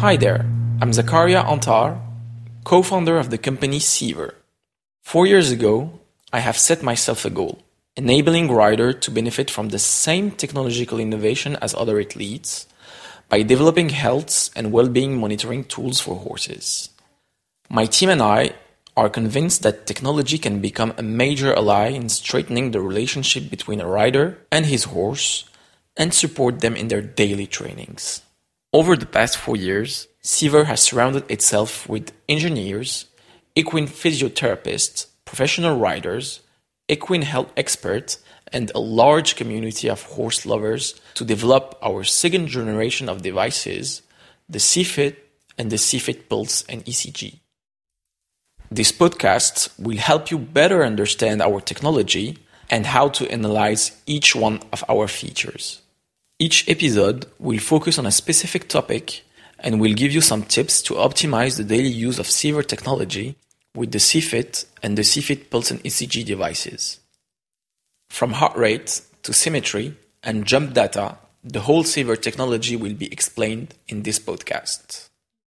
Hi there, I'm Zakaria Antar, co founder of the company Seaver. Four years ago, I have set myself a goal enabling riders to benefit from the same technological innovation as other athletes by developing health and well being monitoring tools for horses. My team and I are convinced that technology can become a major ally in straightening the relationship between a rider and his horse and support them in their daily trainings. Over the past four years, Seaver has surrounded itself with engineers, equine physiotherapists, professional riders, equine health experts, and a large community of horse lovers to develop our second generation of devices, the CFIT and the CFIT Pulse and ECG. This podcast will help you better understand our technology and how to analyze each one of our features. Each episode will focus on a specific topic and will give you some tips to optimize the daily use of Seaver technology with the CFIT and the CFIT Pulse and ECG devices. From heart rate to symmetry and jump data, the whole Seaver technology will be explained in this podcast.